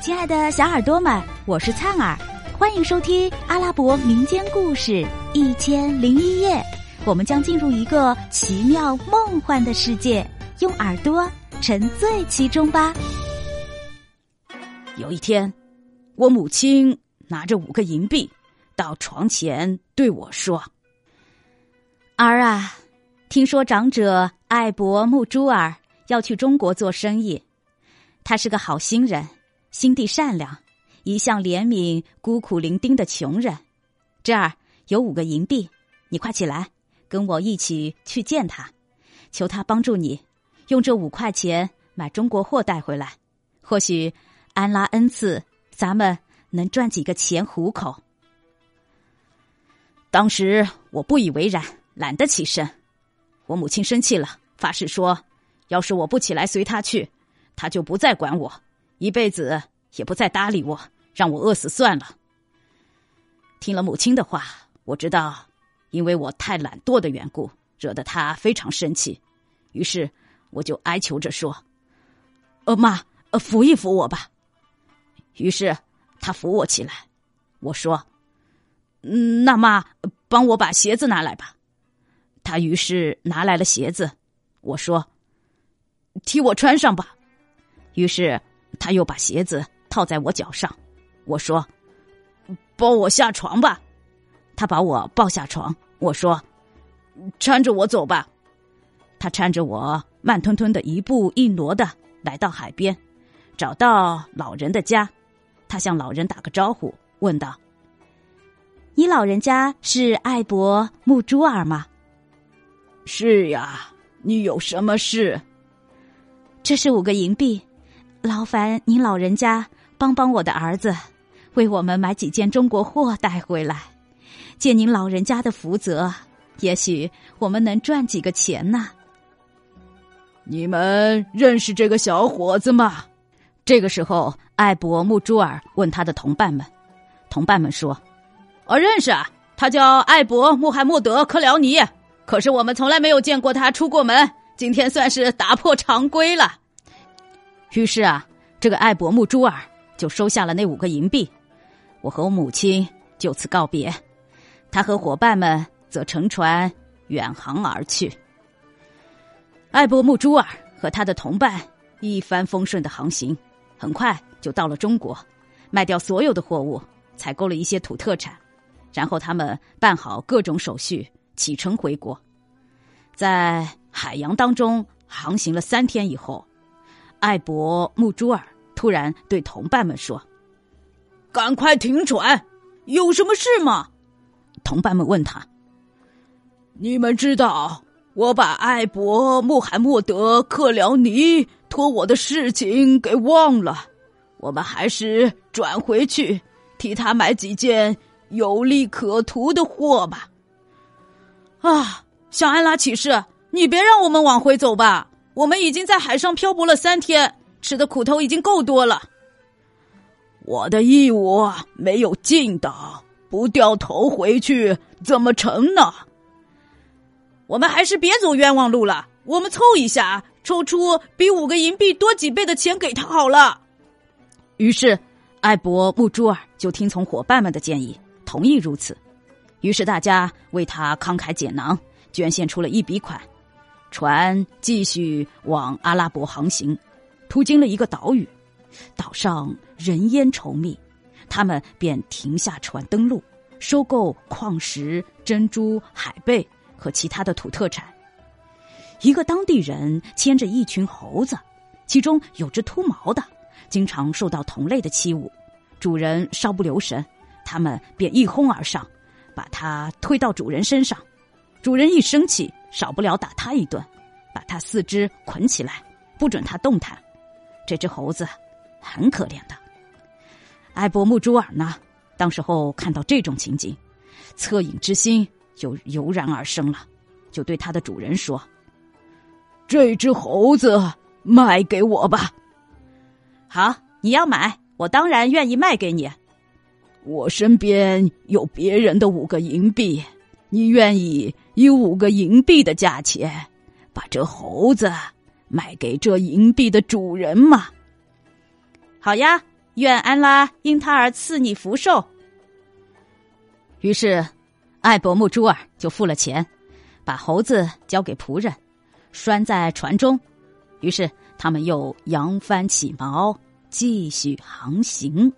亲爱的小耳朵们，我是灿儿，欢迎收听阿拉伯民间故事《一千零一夜》。我们将进入一个奇妙梦幻的世界，用耳朵沉醉其中吧。有一天，我母亲拿着五个银币到床前对我说：“儿啊，听说长者艾伯穆珠尔要去中国做生意，他是个好心人。”心地善良，一向怜悯孤苦伶仃的穷人。这儿有五个银币，你快起来，跟我一起去见他，求他帮助你，用这五块钱买中国货带回来。或许安拉恩赐，咱们能赚几个钱糊口。当时我不以为然，懒得起身。我母亲生气了，发誓说，要是我不起来随他去，他就不再管我。一辈子也不再搭理我，让我饿死算了。听了母亲的话，我知道，因为我太懒惰的缘故，惹得他非常生气。于是我就哀求着说：“呃，妈，呃，扶一扶我吧。”于是他扶我起来。我说：“嗯，那妈，帮我把鞋子拿来吧。”他于是拿来了鞋子。我说：“替我穿上吧。”于是。他又把鞋子套在我脚上，我说：“抱我下床吧。”他把我抱下床，我说：“搀着我走吧。”他搀着我慢吞吞的一步一挪的来到海边，找到老人的家，他向老人打个招呼，问道：“你老人家是艾伯穆珠尔吗？”“是呀，你有什么事？”“这是五个银币。”劳烦您老人家帮帮我的儿子，为我们买几件中国货带回来。借您老人家的福泽，也许我们能赚几个钱呢。你们认识这个小伙子吗？这个时候，艾伯穆珠尔问他的同伴们。同伴们说：“哦，认识啊，他叫艾伯穆罕默德·克辽尼。可是我们从来没有见过他出过门，今天算是打破常规了。”于是啊，这个艾伯木珠尔就收下了那五个银币，我和我母亲就此告别，他和伙伴们则乘船远航而去。艾伯木珠尔和他的同伴一帆风顺的航行，很快就到了中国，卖掉所有的货物，采购了一些土特产，然后他们办好各种手续，启程回国。在海洋当中航行了三天以后。艾伯木珠尔突然对同伴们说：“赶快停船，有什么事吗？”同伴们问他：“你们知道我把艾伯穆罕默德克辽尼托我的事情给忘了，我们还是转回去替他买几件有利可图的货吧。”啊，向安拉起誓，你别让我们往回走吧。我们已经在海上漂泊了三天，吃的苦头已经够多了。我的义务没有尽到，不掉头回去怎么成呢？我们还是别走冤枉路了。我们凑一下，抽出比五个银币多几倍的钱给他好了。于是，艾伯穆珠尔就听从伙伴们的建议，同意如此。于是，大家为他慷慨解囊，捐献出了一笔款。船继续往阿拉伯航行，途经了一个岛屿，岛上人烟稠密，他们便停下船登陆，收购矿石、珍珠、海贝和其他的土特产。一个当地人牵着一群猴子，其中有只秃毛的，经常受到同类的欺侮，主人稍不留神，他们便一哄而上，把它推到主人身上，主人一生气。少不了打他一顿，把他四肢捆起来，不准他动弹。这只猴子很可怜的。艾伯木朱尔呢，当时候看到这种情景，恻隐之心就油然而生了，就对他的主人说：“这只猴子卖给我吧。”好，你要买，我当然愿意卖给你。我身边有别人的五个银币。你愿意以五个银币的价钱把这猴子卖给这银币的主人吗？好呀，愿安拉因他而赐你福寿。”于是，艾伯木朱尔就付了钱，把猴子交给仆人，拴在船中。于是，他们又扬帆起锚，继续航行。